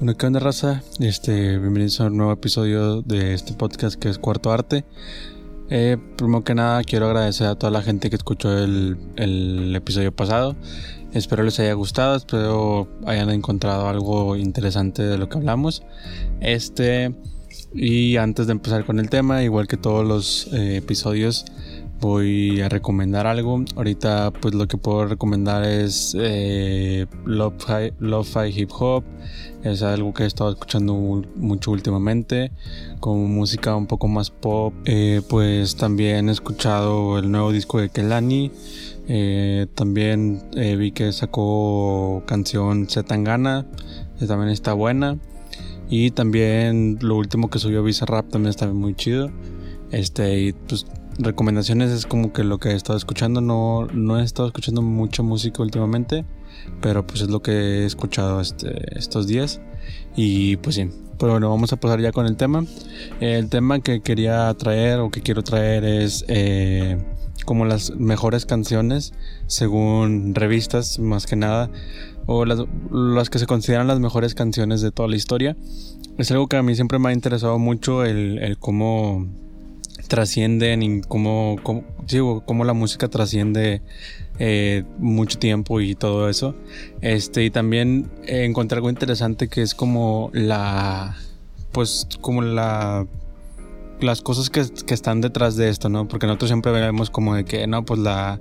Bueno, ¿qué onda, raza? Este, bienvenidos a un nuevo episodio de este podcast que es Cuarto Arte. Eh, primero que nada, quiero agradecer a toda la gente que escuchó el, el episodio pasado. Espero les haya gustado, espero hayan encontrado algo interesante de lo que hablamos. Este, y antes de empezar con el tema, igual que todos los eh, episodios, voy a recomendar algo. Ahorita pues lo que puedo recomendar es eh, Lo-Fi Hip Hop. Es algo que he estado escuchando mucho últimamente. Con música un poco más pop. Eh, pues también he escuchado el nuevo disco de Kelani. Eh, también eh, vi que sacó canción Zetangana. Que también está buena. Y también lo último que subió Visa Rap también está muy chido. Este, y pues recomendaciones es como que lo que he estado escuchando. No, no he estado escuchando mucha música últimamente, pero pues es lo que he escuchado este, estos días. Y pues sí, pero bueno, vamos a pasar ya con el tema. El tema que quería traer o que quiero traer es eh, como las mejores canciones según revistas, más que nada, o las, las que se consideran las mejores canciones de toda la historia. Es algo que a mí siempre me ha interesado mucho el, el cómo trascienden y cómo, cómo, la música trasciende eh, mucho tiempo y todo eso. Este, y también encontré algo interesante que es como la, pues como la, las cosas que, que están detrás de esto, ¿no? Porque nosotros siempre vemos como de que, no, pues la,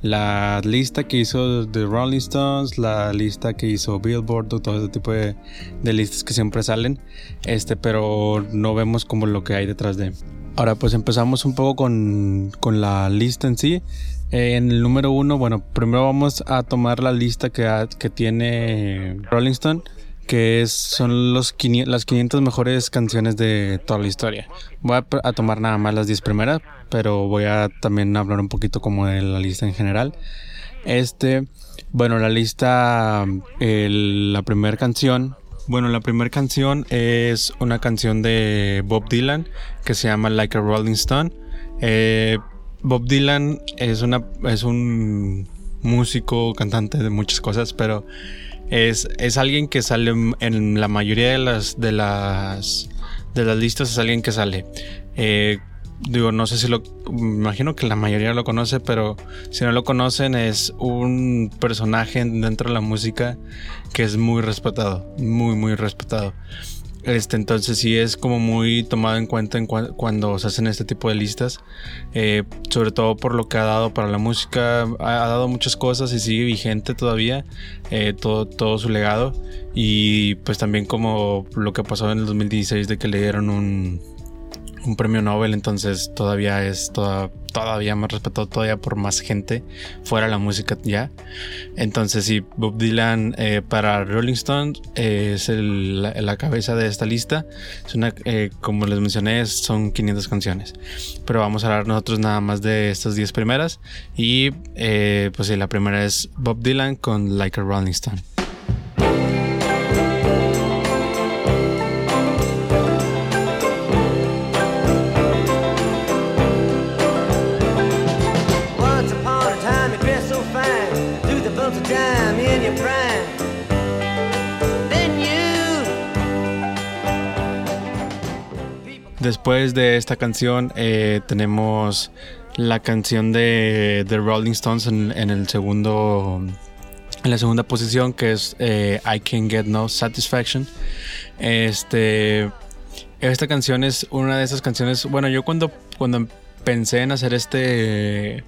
la lista que hizo The Rolling Stones, la lista que hizo Billboard, todo ese tipo de, de, listas que siempre salen, este, pero no vemos como lo que hay detrás de. Ahora pues empezamos un poco con, con la lista en sí. en el número uno, bueno, primero vamos a tomar la lista que, que tiene Rolling Stone, que es, son los las 500 mejores canciones de toda la historia. Voy a, tomar nada más las 10 primeras, pero voy a también hablar un poquito como de la lista en general. Este, bueno, la lista, la primera canción bueno, la primera canción es una canción de Bob Dylan que se llama Like a Rolling Stone. Eh, Bob Dylan es, una, es un músico, cantante de muchas cosas, pero es, es alguien que sale en la mayoría de las, de las, de las listas, es alguien que sale. Eh, digo, no sé si lo, imagino que la mayoría lo conoce, pero si no lo conocen es un personaje dentro de la música que es muy respetado, muy, muy respetado. Este, entonces sí es como muy tomado en cuenta en cuando se hacen este tipo de listas, eh, sobre todo por lo que ha dado para la música, ha, dado muchas cosas y sigue vigente todavía eh, todo, todo su legado y pues también como lo que pasó en el 2016 de que le dieron un, un premio Nobel, entonces todavía es todavía más respetado todavía por más gente fuera la música ya. Entonces sí, Bob Dylan eh, para Rolling Stone eh, es la, cabeza de esta lista. Es una, eh, como les mencioné, son 500 canciones. Pero vamos a hablar nosotros nada más de estas 10 primeras. Y pues sí, la primera es Bob Dylan con Like a Rolling Stone. Después de esta canción eh, tenemos la canción de The Rolling Stones en, el segundo en la segunda posición que es eh, I Can Get No Satisfaction. Este esta canción es una de esas canciones. Bueno, yo cuando cuando pensé en hacer este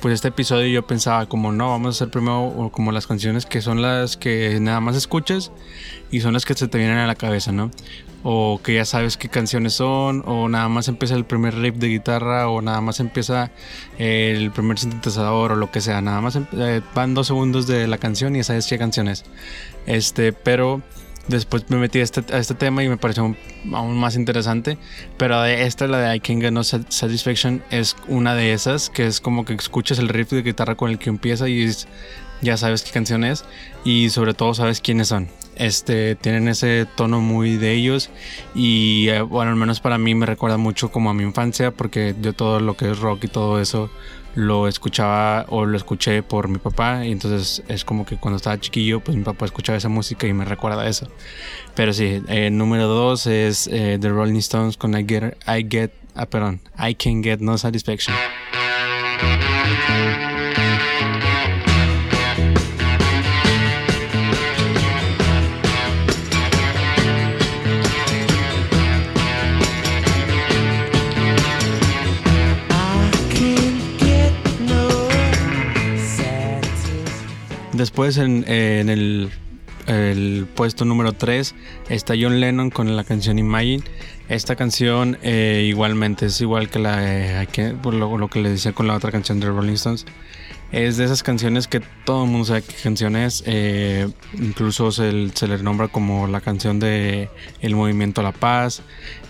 pues este episodio yo pensaba como no, vamos a hacer primero como las canciones que son las que nada más escuchas y son las que se te vienen a la cabeza, ¿no? O que ya sabes qué canciones son, o nada más empieza el primer riff de guitarra, o nada más empieza el primer sintetizador, o lo que sea, nada más em, eh, van dos segundos de la canción y sabes qué canción es. Este, pero después me metí a este, a este tema y me pareció aún más interesante. Pero esta, la de I Can Get No Satisfaction, es una de esas que es como que escuchas el riff de guitarra con el que empieza y ya sabes qué canción es y sobre todo sabes quiénes son. Este, tienen ese tono muy de ellos y eh, bueno, al menos para mí me recuerda mucho como a mi infancia porque yo todo lo que es rock y todo eso lo escuchaba o lo escuché por mi papá y entonces es como que cuando estaba chiquillo pues mi papá escuchaba esa música y me recuerda eso. Pero sí, eh, número dos es eh, The Rolling Stones con I Get, I Get, ah, I Can Get No Satisfaction. Después en, el, puesto número 3 está John Lennon con la canción Imagine. Esta canción eh, igualmente es igual que la por lo, que le decía con la otra canción de Rolling Stones. Es de esas canciones que todo el mundo sabe qué canción es. Eh, incluso se, le nombra como la canción de El Movimiento a la Paz.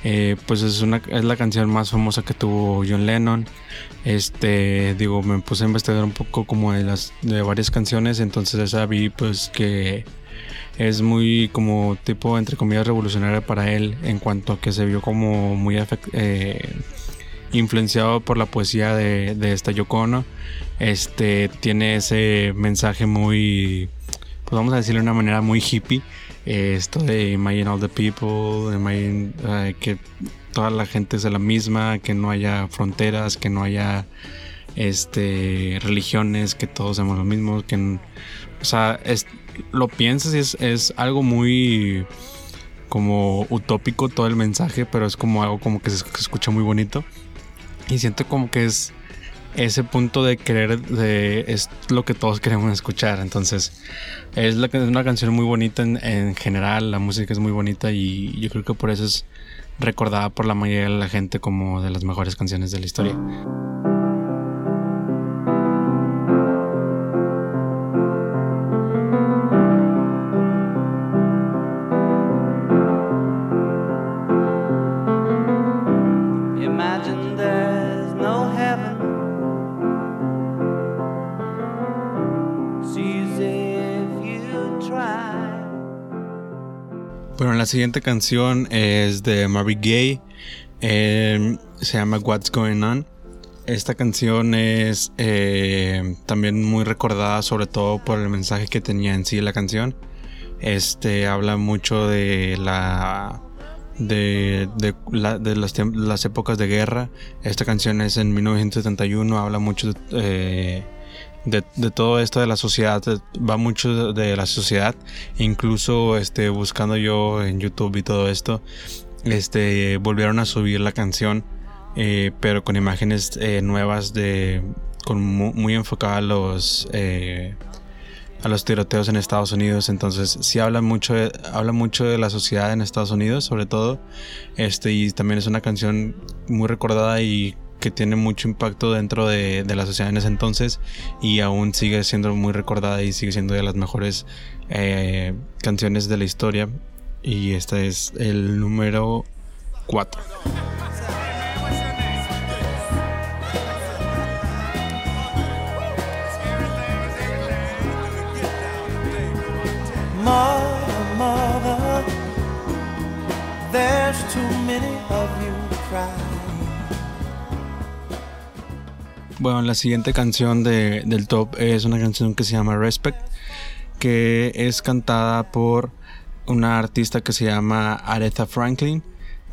Eh, pues es, una, es la canción más famosa que tuvo John Lennon. Este, digo, me puse a investigar un poco como de las de varias canciones. Entonces esa vi pues que es muy como tipo entre comillas revolucionaria para él en cuanto a que se vio como muy eh, influenciado por la poesía de, de esta Yoko Este tiene ese mensaje muy, pues vamos a decirlo de una manera muy hippie. esto de Imagine all the people, imagine uh, que toda la gente sea la misma, que no haya fronteras, que no haya este religiones, que todos seamos los mismos, que o sea, es, lo piensas y es, es algo muy como utópico todo el mensaje, pero es como algo como que se escucha muy bonito. Y siento como que es ese punto de querer, es lo que todos queremos escuchar. Entonces, es, la, es una canción muy bonita en, en, general, la música es muy bonita y yo creo que por eso es recordada por la mayoría de la gente como de las mejores canciones de la historia. La siguiente canción es de Marvin Gaye. Em, se llama What's Going On. Esta canción es eh, también muy recordada, sobre todo por el mensaje que tenía en sí la canción. Este habla mucho de la de, las, épocas de guerra. Esta canción es en 1971, habla mucho de, eh, de, todo esto de la sociedad, va mucho de, la sociedad, incluso este, buscando yo en YouTube y todo esto, este, volvieron a subir la canción, eh, pero con imágenes eh, nuevas de, con muy, enfocada a los, eh, a los tiroteos en Estados Unidos, entonces sí habla mucho, de, habla mucho de la sociedad en Estados Unidos, sobre todo, este, y también es una canción muy recordada y que tiene mucho impacto dentro de, la sociedad en ese entonces y aún sigue siendo muy recordada y sigue siendo de las mejores eh, canciones de la historia. Y este es el número 4. Bueno, la siguiente canción de, del top es una canción que se llama Respect, que es cantada por una artista que se llama Aretha Franklin.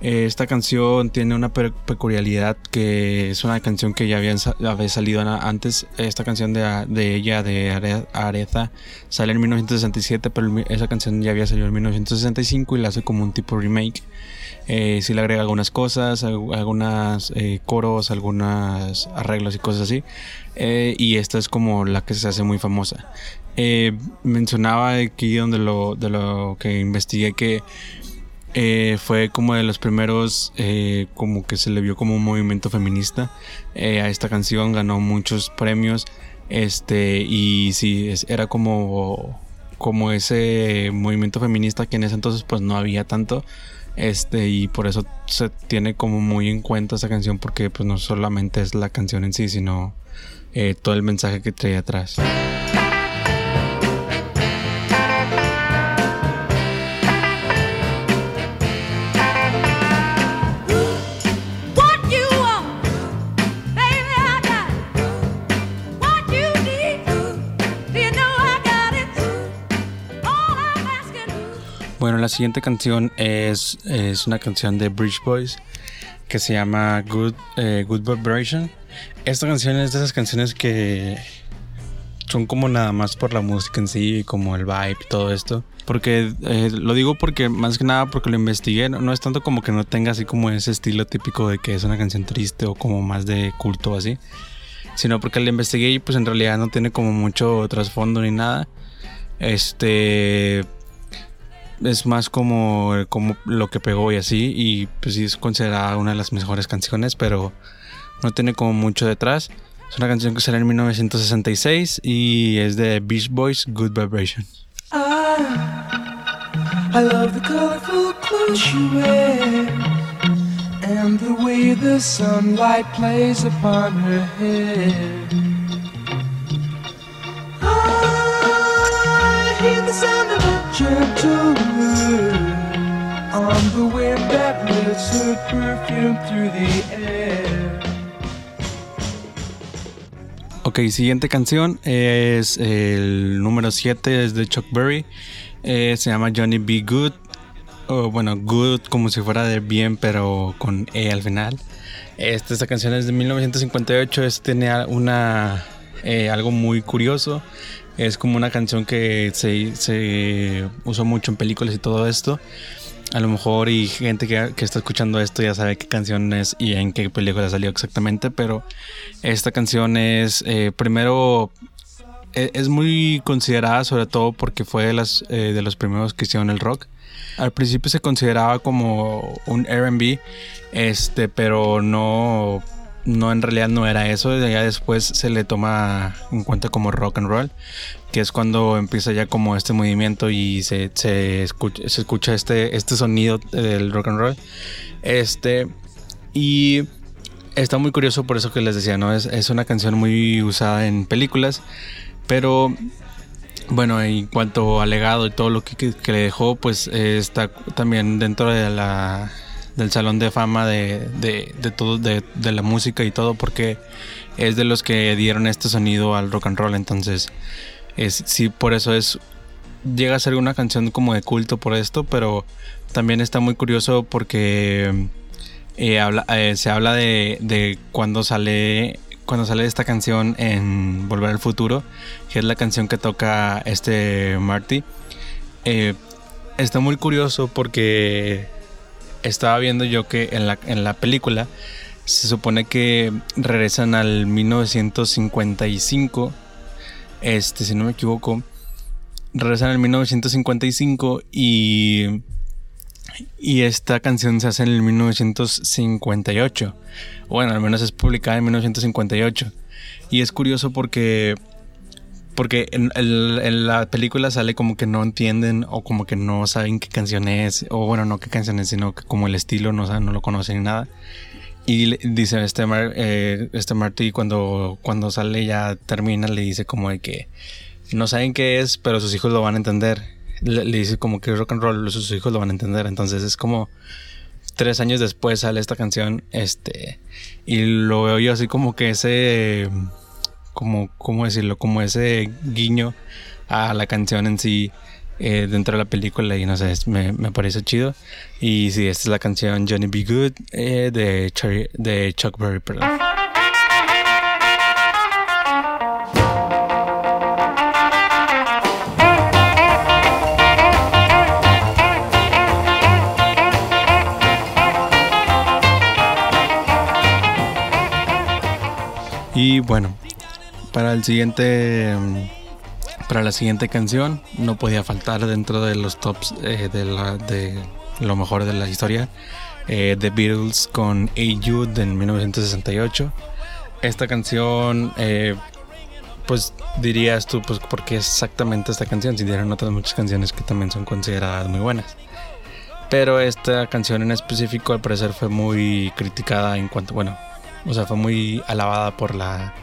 Esta canción tiene una peculiaridad que es una canción que ya había, salido antes. Esta canción de, ella, de Aretha, sale en 1967, pero esa canción ya había salido en 1965 y la hace como un tipo remake. Eh, si le agrega algunas cosas, algunos eh, coros, algunos arreglos y cosas así. Eh, y esta es como la que se hace muy famosa. mencionaba aquí donde lo, de lo que investigué que fue como de los primeros, como que se le vio como un movimiento feminista. a esta canción ganó muchos premios. Este, y sí, era como, como ese movimiento feminista que en ese entonces pues no había tanto. Este, y por eso se tiene como muy en cuenta esa canción, porque pues no solamente es la canción en sí, sino eh, todo el mensaje que trae atrás. La siguiente canción es, es una canción de Bridge Boys que se llama Good, eh, Good Vibration. Esta canción es de esas canciones que son como nada más por la música en sí, como el vibe y todo esto. Porque eh, lo digo porque más que nada porque lo investigué, no, es tanto como que no tenga así como ese estilo típico de que es una canción triste o como más de culto así, sino porque lo investigué y pues en realidad no tiene como mucho trasfondo ni nada. Este es más como, como lo que pegó y así y pues sí es considerada una de las mejores canciones, pero no tiene como mucho detrás. Es una canción que salió en 1966 y es de Beach Boys, Good Vibration. I, love the colorful clothes and the way the sunlight plays upon her hair. I hear the sound of Ok, siguiente canción es el número 7, es de Chuck Berry. Eh, se llama Johnny B. Good. O bueno, Good como si fuera de bien, pero con E al final. Esta, esta canción es de 1958. Es, tiene una, eh, algo muy curioso. Es como una canción que se, se usó mucho en películas y todo esto. A lo mejor y gente que, está escuchando esto ya sabe qué canción es y en qué película salió exactamente, pero esta canción es eh, primero e, es muy considerada sobre todo porque fue de, las, eh, de los primeros que hicieron el rock. Al principio se consideraba como un R&B, este, pero no no en realidad no era eso, ya después se le toma en cuenta como rock and roll, que es cuando empieza ya como este movimiento y se, se, escucha, se escucha, este, este sonido del rock and roll. Este, y está muy curioso por eso que les decía, ¿no? Es, es una canción muy usada en películas, pero bueno, en cuanto al legado y todo lo que, que, le dejó, pues está también dentro de la del Salón de Fama de, de, todo, de, de, la música y todo, porque es de los que dieron este sonido al rock and roll. Entonces, es, sí, por eso es. Llega a ser una canción como de culto por esto, pero también está muy curioso porque eh, habla, eh, se habla de, de cuando sale cuando sale esta canción en Volver al Futuro, que es la canción que toca este Marty. Eh, está muy curioso porque estaba viendo yo que en la, en la película se supone que regresan al 1955. Este, si no me equivoco, regresan al 1955 y y esta canción se hace en el 1958. Bueno, al menos es publicada en 1958. Y es curioso porque porque en, la película sale como que no entienden o como que no saben qué canción es, o bueno, no qué canción es, sino que como el estilo no, no lo conocen ni nada. Y dice este, eh, este Marty cuando, cuando sale ya termina, le dice como de que no saben qué es, pero sus hijos lo van a entender. Le, dice como que rock and roll, sus hijos lo van a entender. Entonces es como tres años después sale esta canción, este, y lo veo yo así como que ese como, ¿cómo decirlo? Como ese guiño a la canción en sí eh, dentro de la película y no sé, me, me, parece chido. Y sí, esta es la canción Johnny B. Good eh, de, de Chuck Berry, perdón. Y bueno, para el siguiente para la siguiente canción no podía faltar dentro de los tops eh, de, la, de, lo mejor de la historia eh, The Beatles con A Jude en 1968 esta canción eh, pues dirías tú pues por qué exactamente esta canción si dieron otras muchas canciones que también son consideradas muy buenas. Pero esta canción en específico al parecer fue muy criticada en cuanto bueno o sea fue muy alabada por la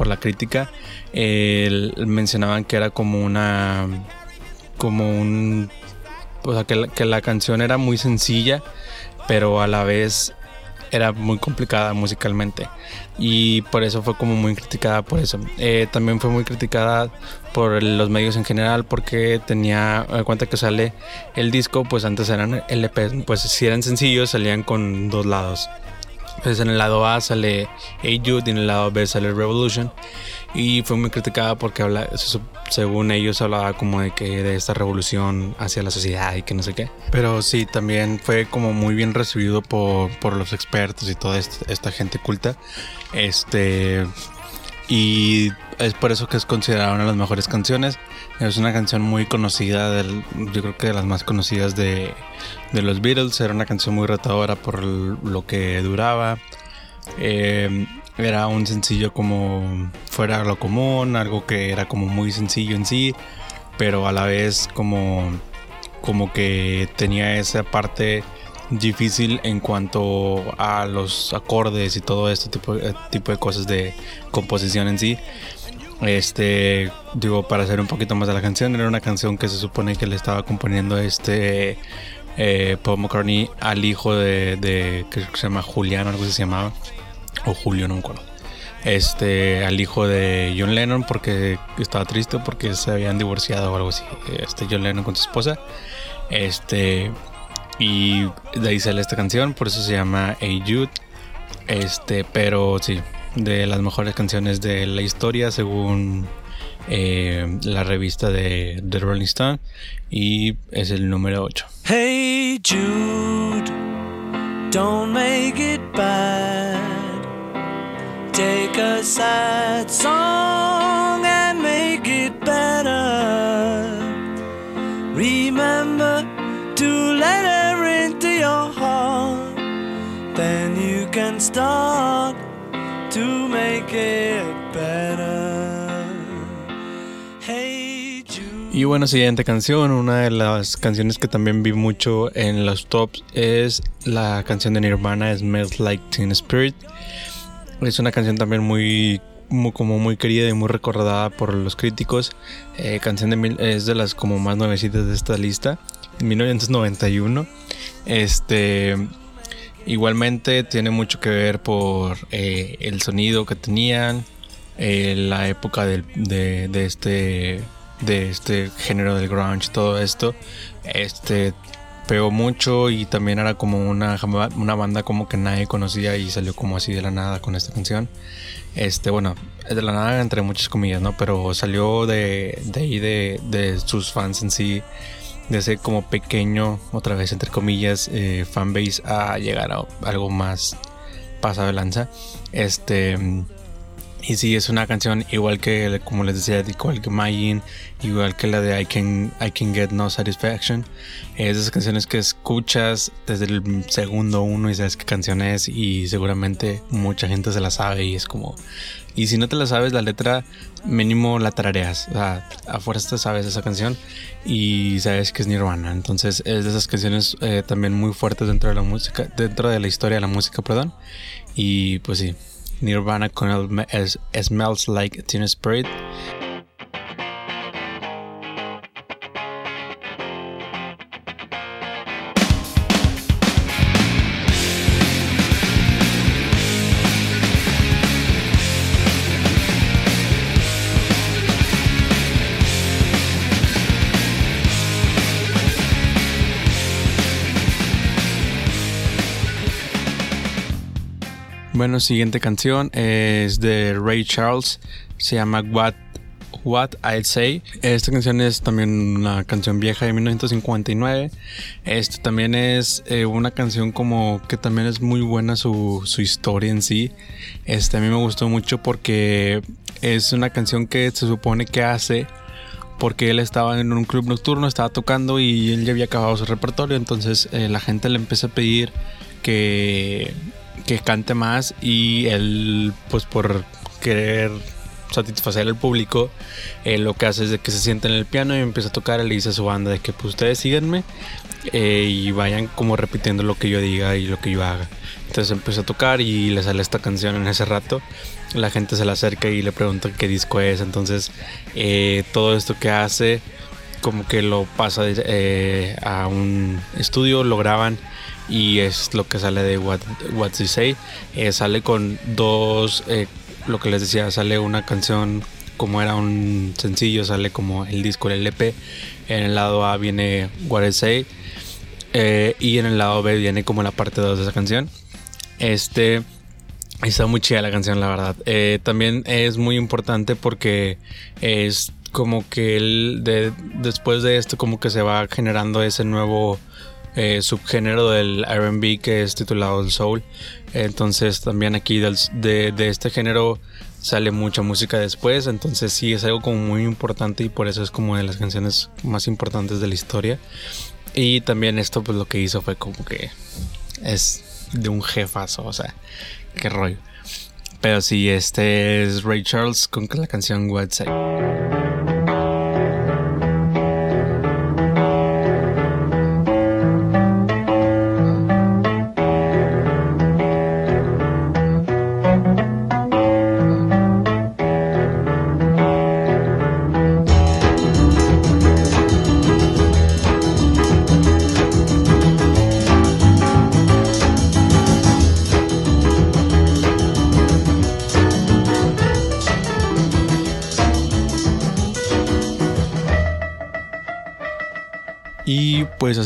por la crítica. mencionaban que era como una. como un. O sea, que la, que la canción era muy sencilla, pero a la vez era muy complicada musicalmente y por eso fue como muy criticada por eso. Eh, también fue muy criticada por los medios en general porque tenía en cuenta que sale el disco, pues antes eran LP, pues si eran sencillos salían con dos lados. Entonces en el lado A sale Jude y en el lado B sale Revolution y fue muy criticada porque habla, según ellos hablaba como de que de esta revolución hacia la sociedad y que no sé qué. Pero sí, también fue como muy bien recibido por, por los expertos y toda esta, gente culta. Este y es por eso que es considerada una de las mejores canciones. Es una canción muy conocida, yo creo que de las más conocidas de, de los Beatles. Era una canción muy retadora por lo que duraba. Eh, era un sencillo como fuera lo común, algo que era como muy sencillo en sí, pero a la vez como, como que tenía esa parte difícil en cuanto a los acordes y todo este tipo, eh, tipo de cosas de composición en sí. Este, digo, para hacer un poquito más de la canción, era una canción que se supone que le estaba componiendo este eh, Paul McCartney al hijo de, de que se llama Julián, algo así se llamaba o Julio, no me acuerdo. Este, al hijo de John Lennon porque estaba triste porque se habían divorciado o algo así. Este, John Lennon con su esposa. Este, y de ahí sale esta canción, por eso se llama Hey Jude. Este, pero sí, de las mejores canciones de la historia según eh, la revista de The Rolling Stone y es el número 8. Hey Jude, don't make it bad. take a sad song y bueno, siguiente canción, una de las canciones que también vi mucho en los tops es la canción de Nirvana, Smells Like Teen Spirit. Es una canción también muy, como muy querida y muy recordada por los críticos. Eh, canción de mil, es de las como más nuevecitas de esta lista. En 1991. Este. Igualmente tiene mucho que ver por eh, el sonido que tenían, eh, la época de, este de este género del grunge, todo esto. Este pegó mucho y también era como una, una banda como que nadie conocía y salió como así de la nada con esta canción. Este, bueno, de la nada entre muchas comillas, ¿no? Pero salió de, de ahí de, de sus fans en sí, de ese como pequeño, otra vez entre comillas, eh, fanbase a llegar a algo más pasado de lanza. Este y sí, es una canción igual que, como les decía, igual que Magin, igual que la de I Can, I Can Get No Satisfaction. Es esas canciones que escuchas desde el segundo uno y sabes qué canción es y seguramente mucha gente se la sabe y es como... Y si no te la sabes, la letra mínimo la tarareas. O sea, afuera te sabes esa canción y sabes que es Nirvana. Entonces es de esas canciones eh, también muy fuertes dentro de la música, dentro de la historia de la música, perdón. Y pues sí, Nirvana con el Smells Like Teen Spirit. Bueno, siguiente canción es de Ray Charles, se llama What What I'll Say. Esta canción es también una canción vieja de 1959. Esto también es eh, una canción como que también es muy buena su, su, historia en sí. Este a mí me gustó mucho porque es una canción que se supone que hace porque él estaba en un club nocturno, estaba tocando y él ya había acabado su repertorio. Entonces eh, la gente le empieza a pedir que que cante más y él pues por querer satisfacer al público eh, lo que hace es que se sienta en el piano y empieza a tocar y le dice a su banda de que pues ustedes síganme eh, y vayan como repitiendo lo que yo diga y lo que yo haga entonces empieza a tocar y le sale esta canción en ese rato. La gente se le acerca y le pregunta qué disco es. Entonces eh, todo esto que hace como que lo pasa eh, a un estudio, lo graban y es lo que sale de What, What They Say. Eh, sale con dos, eh, lo que les decía, sale una canción como era un sencillo, sale como el disco, el LP. En el lado A viene What They Say y en el lado B viene como la parte 2 de esa canción. Este está muy chida la canción, la verdad. también es muy importante porque es como que él de, después de esto como que se va generando ese nuevo eh, subgénero del RB que es titulado el soul. Entonces también aquí de, este género sale mucha música después. Entonces sí es algo como muy importante y por eso es como de las canciones más importantes de la historia. Y también esto pues lo que hizo fue como que es de un jefazo, o sea, qué rollo. Pero sí, este es Ray Charles con la canción Website.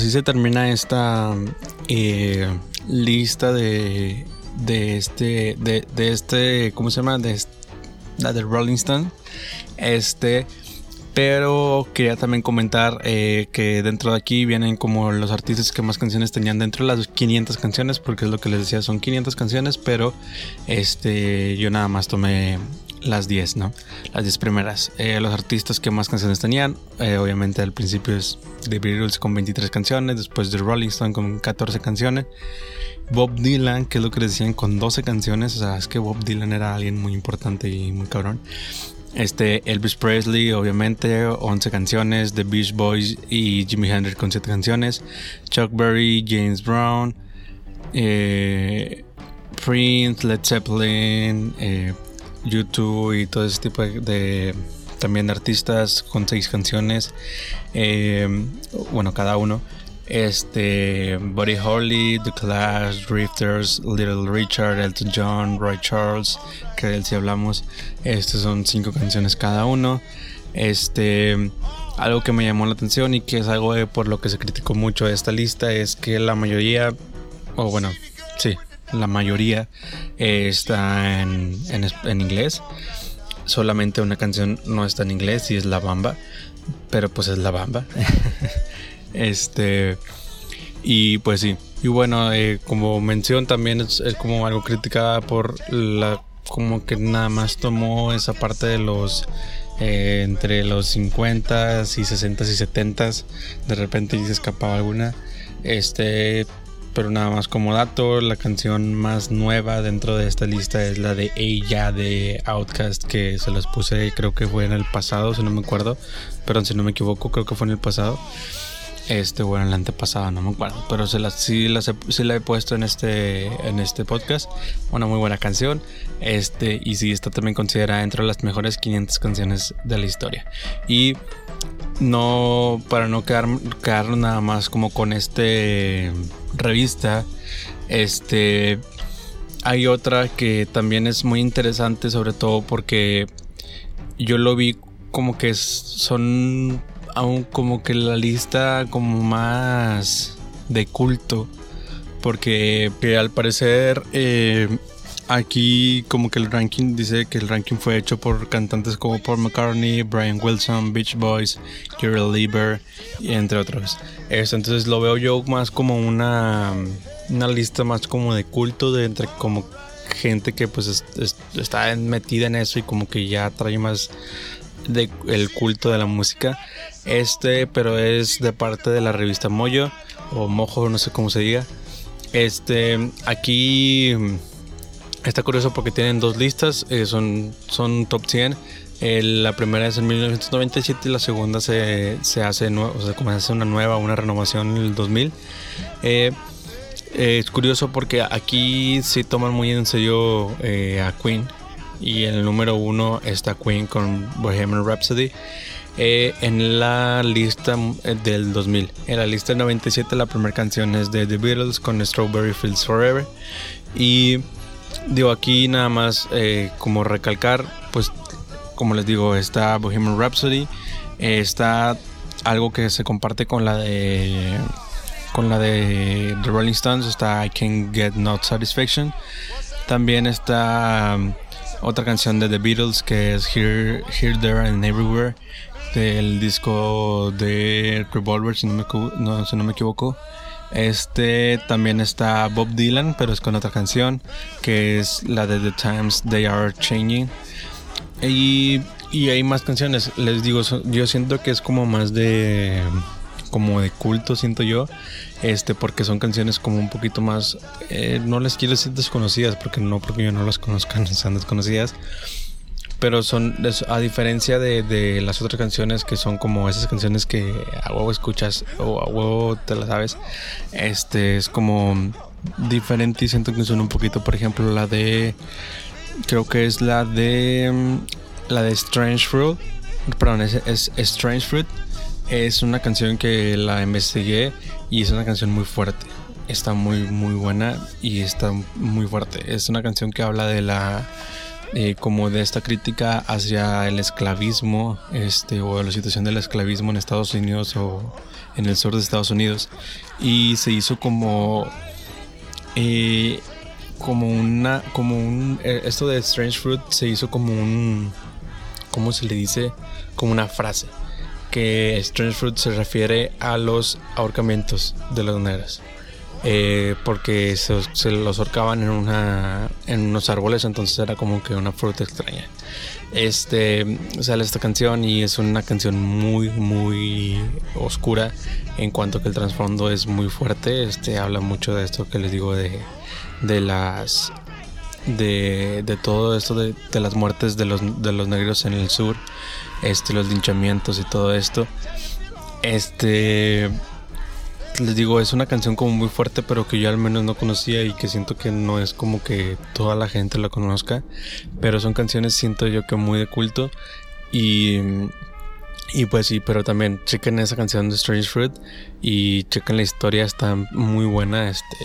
Así se termina esta eh, lista de, de este, de, este, ¿cómo se llama? De, la de Rolling Stone. Este, pero quería también comentar eh, que dentro de aquí vienen como los artistas que más canciones tenían dentro de las 500 canciones, porque es lo que les decía, son 500 canciones, pero este, yo nada más tomé las 10, ¿no? Las 10 primeras. Eh, los artistas que más canciones tenían, eh, obviamente al principio es The Beatles con 23 canciones, después The Rolling Stone con 14 canciones, Bob Dylan, que es lo que les decían, con 12 canciones, o sea, es que Bob Dylan era alguien muy importante y muy cabrón. Este, Elvis Presley, obviamente, 11 canciones, The Beach Boys y Jimi Hendrix con 7 canciones, Chuck Berry, James Brown, eh, Prince, Led Zeppelin, YouTube y todo ese tipo de, también de artistas con seis canciones eh, bueno cada uno este Buddy Holly, The Clash, Drifters, Little Richard, Elton John, Roy Charles, que de él sí hablamos. Estos son cinco canciones cada uno. Este, algo que me llamó la atención y que es algo por lo que se criticó mucho esta lista es que la mayoría, o bueno, sí, la mayoría eh, está en, en, inglés. Solamente una canción no está en inglés y es La Bamba, pero pues es La Bamba. este, y pues sí. Y bueno, eh, como mención también es, como algo criticada por la como que nada más tomó esa parte de los eh, entre los 50 y 60 y 70 de repente se escapaba alguna este pero nada más como dato, la canción más nueva dentro de esta lista es la de Ella de Outcast, que se las puse, creo que fue en el pasado, si no me acuerdo, pero si no me equivoco, creo que fue en el pasado. Este, bueno, en el antepasado, no me acuerdo, pero sí, las sí la he puesto en este, en este podcast. Una muy buena canción. Este, y sí, está también considerada entre las mejores 500 canciones de la historia. Y no, para no quedar, quedar nada más como con este revista, este, hay otra que también es muy interesante, sobre todo porque yo lo vi como que son aún como que la lista como más de culto, porque al parecer eh, Aquí como que el ranking dice que el ranking fue hecho por cantantes como Paul McCartney, Brian Wilson, Beach Boys, Gerald Lieber entre otros. entonces lo veo yo más como una, una lista más como de culto de entre como gente que pues está metida en eso y como que ya trae más de el culto de la música. Este, pero es de parte de la revista Mojo o Mojo, no sé cómo se diga. Este, aquí Está curioso porque tienen dos listas, eh, son, son top 100. la primera es en 1997 y la segunda se, se hace, o sea, como hace una nueva, una renovación en el 2000. Eh, eh, es curioso porque aquí sí toman muy en serio a Queen y en el número uno está Queen con Bohemian Rhapsody. Eh, en la lista eh, del 2000. En la lista del 97 la primera canción es de The Beatles con Strawberry Fields Forever. Y digo aquí nada más eh, como recalcar, pues como les digo, está Bohemian Rhapsody, está algo que se comparte con la de con la de The Rolling Stones, está I Can't Get No Satisfaction. También está um, otra canción de The Beatles que es Here, Here There and Everywhere del disco de Revolver, si no me, no, si no me equivoco. Este también está Bob Dylan, pero es con otra canción, que es la de The Times They Are Changing. Y, y hay más canciones, les digo, yo siento que es como más de como de culto, siento yo, este, porque son canciones como un poquito más, eh, no les quiero decir desconocidas, porque no, porque yo no las conozcan, son desconocidas, pero son, a diferencia de, las otras canciones que son como esas canciones que a huevo escuchas o a huevo te las sabes, este es como diferente y siento que son un poquito, por ejemplo, la de, creo que es la de, mm, la de Strange Fruit, perdón, es, es Strange Fruit, es una canción que la investigué y es una canción muy fuerte. Está muy, muy buena y está muy fuerte. Es una canción que habla de la eh, como de esta crítica hacia el esclavismo este, o la situación del esclavismo en Estados Unidos o en el sur de Estados Unidos. Y se hizo como... Eh, como una... Como un... Eh, esto de Strange Fruit se hizo como un... ¿Cómo se le dice? Como una frase. Que Strange Fruit se refiere a los ahorcamientos de las negras. Eh, porque se, los ahorcaban en, una, en unos árboles, entonces era como que una fruta extraña. Este sale esta canción y es una canción muy, muy oscura en cuanto que el trasfondo es muy fuerte. Este habla mucho de esto que les digo de, de las de, de, todo esto de, de, las muertes de los, de los negros en el sur, este, los linchamientos y todo esto. Este les digo, es una canción como muy fuerte, pero que yo al menos no conocía y que siento que no es como que toda la gente la conozca. Pero son canciones, siento yo que muy de culto. Y, y pues sí, pero también chequen esa canción de Strange Fruit y chequen la historia, está muy buena. Este,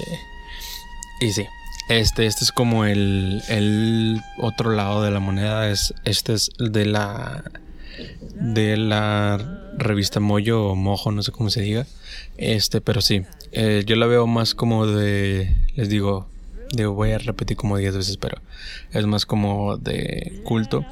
y sí, este, este es como el, el otro lado de la moneda. Es, este es de la de la revista Moyo o Mojo, no sé cómo se diga. Este, pero sí, eh, yo la veo más como de, les digo, digo, voy a repetir como 10 veces, pero es más como de culto.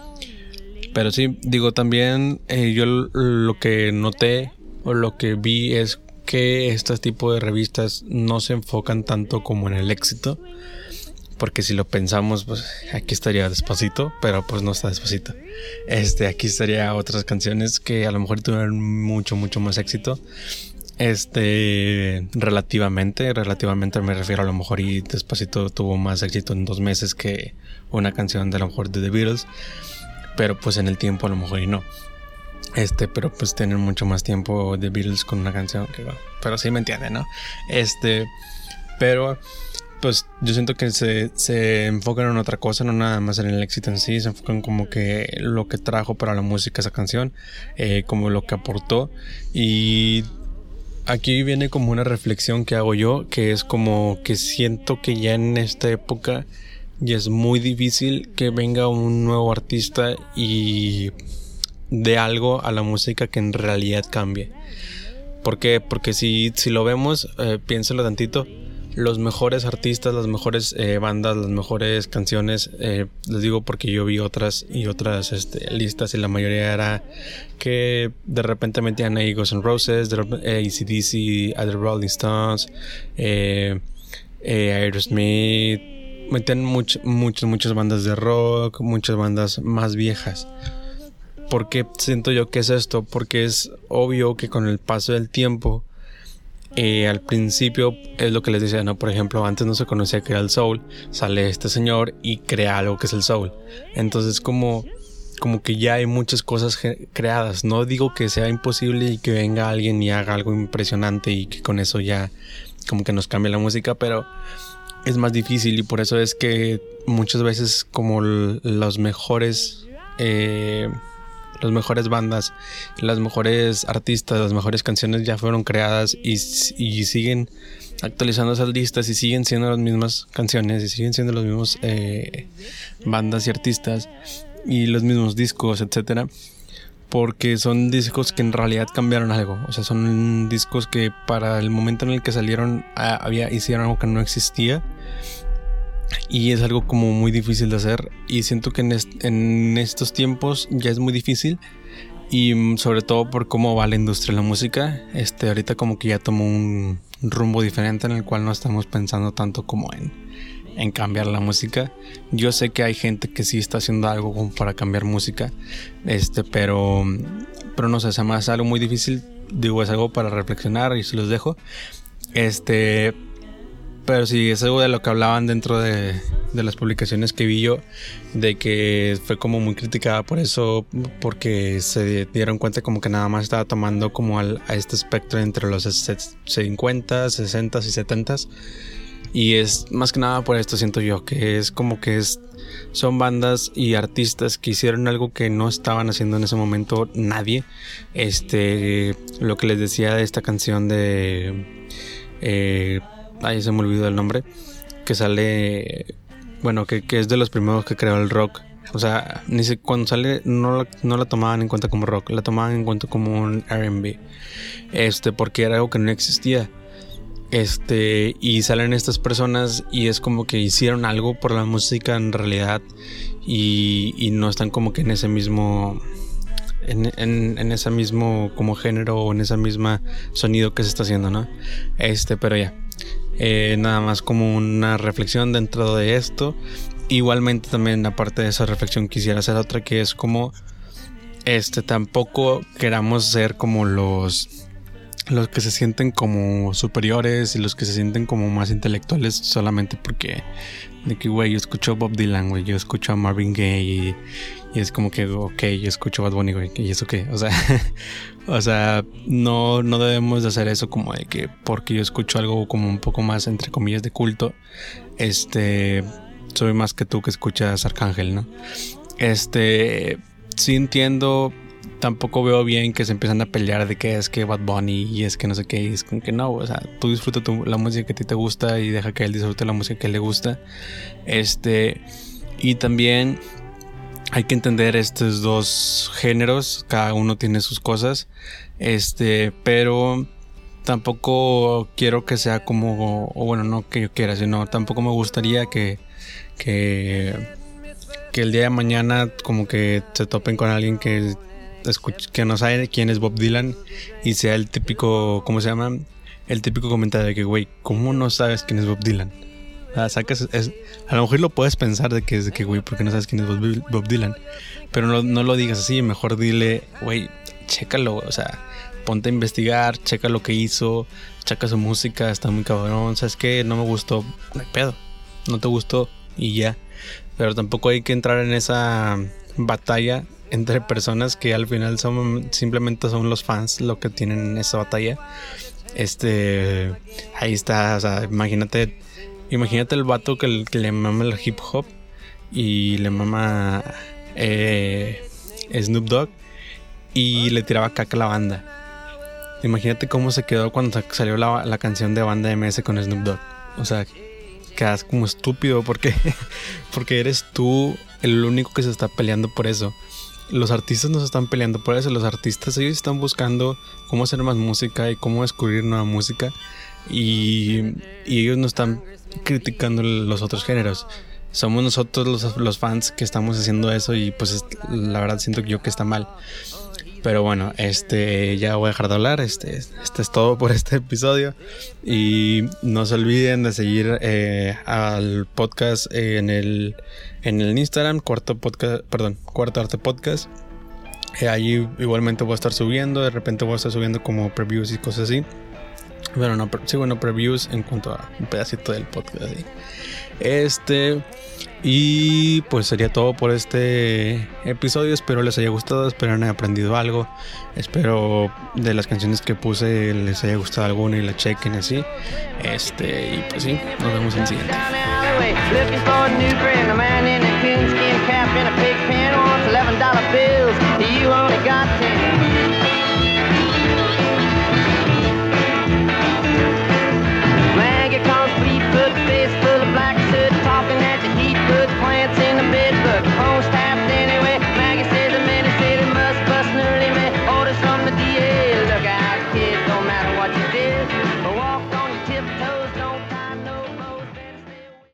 Pero sí, digo, también eh, yo lo que noté o lo que vi es que este tipo de revistas no se enfocan tanto como en el éxito, porque si lo pensamos, pues aquí estaría despacito, pero pues no está despacito. Este, aquí estaría otras canciones que a lo mejor tuvieron mucho, mucho más éxito. Este, relativamente, relativamente me refiero a lo mejor y despacito tuvo más éxito en dos meses que una canción de a lo mejor de The Beatles. Pero pues en el tiempo a lo mejor y no. Este, pero pues tienen mucho más tiempo The Beatles con una canción Pero sí me entienden, ¿no? Este, pero pues yo siento que se, se, enfocan en otra cosa, no nada más en el éxito en sí, se enfocan como que lo que trajo para la música esa canción, eh, como lo que aportó. Y aquí viene como una reflexión que hago yo, que es como que siento que ya en esta época ya es muy difícil que venga un nuevo artista y dé algo a la música que en realidad cambie. ¿Por qué? Porque si, si lo vemos, eh, piénselo tantito los mejores artistas, las mejores eh, bandas, las mejores canciones. Eh, les digo porque yo vi otras y otras este, listas y la mayoría era que de repente metían ahí Ghost N' Roses, ACDC, Other Rolling Stones, eh, Aerosmith. Metían muchas, muchas bandas de rock, muchas bandas más viejas. ¿Por qué siento yo que es esto? Porque es obvio que con el paso del tiempo eh, al principio es lo que les decía, ¿no? Por ejemplo, antes no se conocía que era el soul, sale este señor y crea algo que es el soul. Entonces como, como que ya hay muchas cosas creadas. No digo que sea imposible y que venga alguien y haga algo impresionante y que con eso ya como que nos cambie la música, pero es más difícil y por eso es que muchas veces como los mejores... Eh, las mejores bandas, las mejores artistas, las mejores canciones ya fueron creadas y, siguen actualizando esas listas y siguen siendo las mismas canciones y siguen siendo los mismos eh, bandas y artistas y los mismos discos, etcétera. Porque son discos que en realidad cambiaron algo. O sea, son discos que para el momento en el que salieron ah, había, hicieron algo que no existía. Y es algo como muy difícil de hacer. Y siento que en, en estos tiempos ya es muy difícil. Y sobre todo por cómo va la industria de la música. Este, ahorita como que ya tomó un, rumbo diferente en el cual no estamos pensando tanto como en, en cambiar la música. Yo sé que hay gente que sí está haciendo algo como para cambiar música, este, pero, pero no sé, se me hace algo muy difícil. Digo, es algo para reflexionar y se los dejo. Este, pero sí, es algo de lo que hablaban dentro de, de, las publicaciones que vi yo, de que fue como muy criticada por eso, porque se dieron cuenta como que nada más estaba tomando como al, a este espectro entre los 50, 60 y 70. Y es más que nada por esto siento yo, que es como que es, son bandas y artistas que hicieron algo que no estaban haciendo en ese momento nadie. Este, lo que les decía de esta canción de... Eh, ahí se me olvidó el nombre, que sale, bueno, que, es de los primeros que creó el rock. O sea, ni si, cuando sale no la, no la tomaban en cuenta como rock, la tomaban en cuenta como un RB. Este, porque era algo que no existía. Este, y salen estas personas y es como que hicieron algo por la música en realidad y, y no están como que en ese mismo en, en, en, ese mismo como género o en ese mismo sonido que se está haciendo, ¿no? Este, pero ya. Eh, nada más como una reflexión dentro de esto. Igualmente también aparte de esa reflexión quisiera hacer otra que es como este tampoco queramos ser como los los que se sienten como superiores y los que se sienten como más intelectuales solamente porque de que güey yo escucho Bob Dylan güey yo escucho a Marvin Gaye y, es como que ok yo escucho Bad Bunny güey y eso qué o sea O sea, no, no debemos de hacer eso como de que porque yo escucho algo como un poco más, entre comillas, de culto, este, soy más que tú que escuchas Arcángel, ¿no? Este, sí entiendo, tampoco veo bien que se empiezan a pelear de que es que Bad Bunny y es que no sé qué, y es como que no, o sea, tú disfruta la música que a ti te gusta y deja que él disfrute la música que le gusta. Este, y también hay que entender estos dos géneros, cada uno tiene sus cosas, este, pero tampoco quiero que sea como, o bueno, no que yo quiera, sino tampoco me gustaría que, que, el día de mañana como que se topen con alguien que, que no sabe quién es Bob Dylan y sea el típico, ¿cómo se llama? El típico comentario de que, güey, ¿cómo no sabes quién es Bob Dylan? Sacas, a lo mejor lo puedes pensar de que es de que, güey, porque no sabes quién es Bob Dylan. Pero no, no lo digas así, mejor dile, güey, chécalo, o sea, ponte a investigar, checa lo que hizo, checa su música, está muy cabrón, ¿sabes qué? No me gustó, no pedo, no te gustó y ya. Pero tampoco hay que entrar en esa batalla entre personas que al final son simplemente son los fans lo que tienen esa batalla. Este, ahí está, o sea, imagínate Imagínate el vato que, le mama el hip hop y le mama eh, Snoop Dogg y le tiraba caca a la banda. Imagínate cómo se quedó cuando salió la, canción de banda MS con Snoop Dogg. O sea, quedas como estúpido porque, porque eres tú el único que se está peleando por eso. Los artistas no se están peleando por eso. Los artistas ellos están buscando cómo hacer más música y cómo descubrir nueva música. Y, ellos no están criticando los otros géneros. Somos nosotros los, los, fans que estamos haciendo eso y pues la verdad siento yo que está mal. Pero bueno, este ya voy a dejar de hablar. Este, este es todo por este episodio. Y no se olviden de seguir eh, al podcast en el, en el Instagram, cuarto podcast, perdón, cuarto arte podcast. Eh, allí igualmente voy a estar subiendo. De repente voy a estar subiendo como previews y cosas así. Bueno, no, sí, bueno, previews en cuanto a un pedacito del podcast. Este. Y pues sería todo por este episodio. Espero les haya gustado, espero hayan aprendido algo. Espero de las canciones que puse les haya gustado alguna y la chequen así. Este, y pues sí, nos vemos en el siguiente.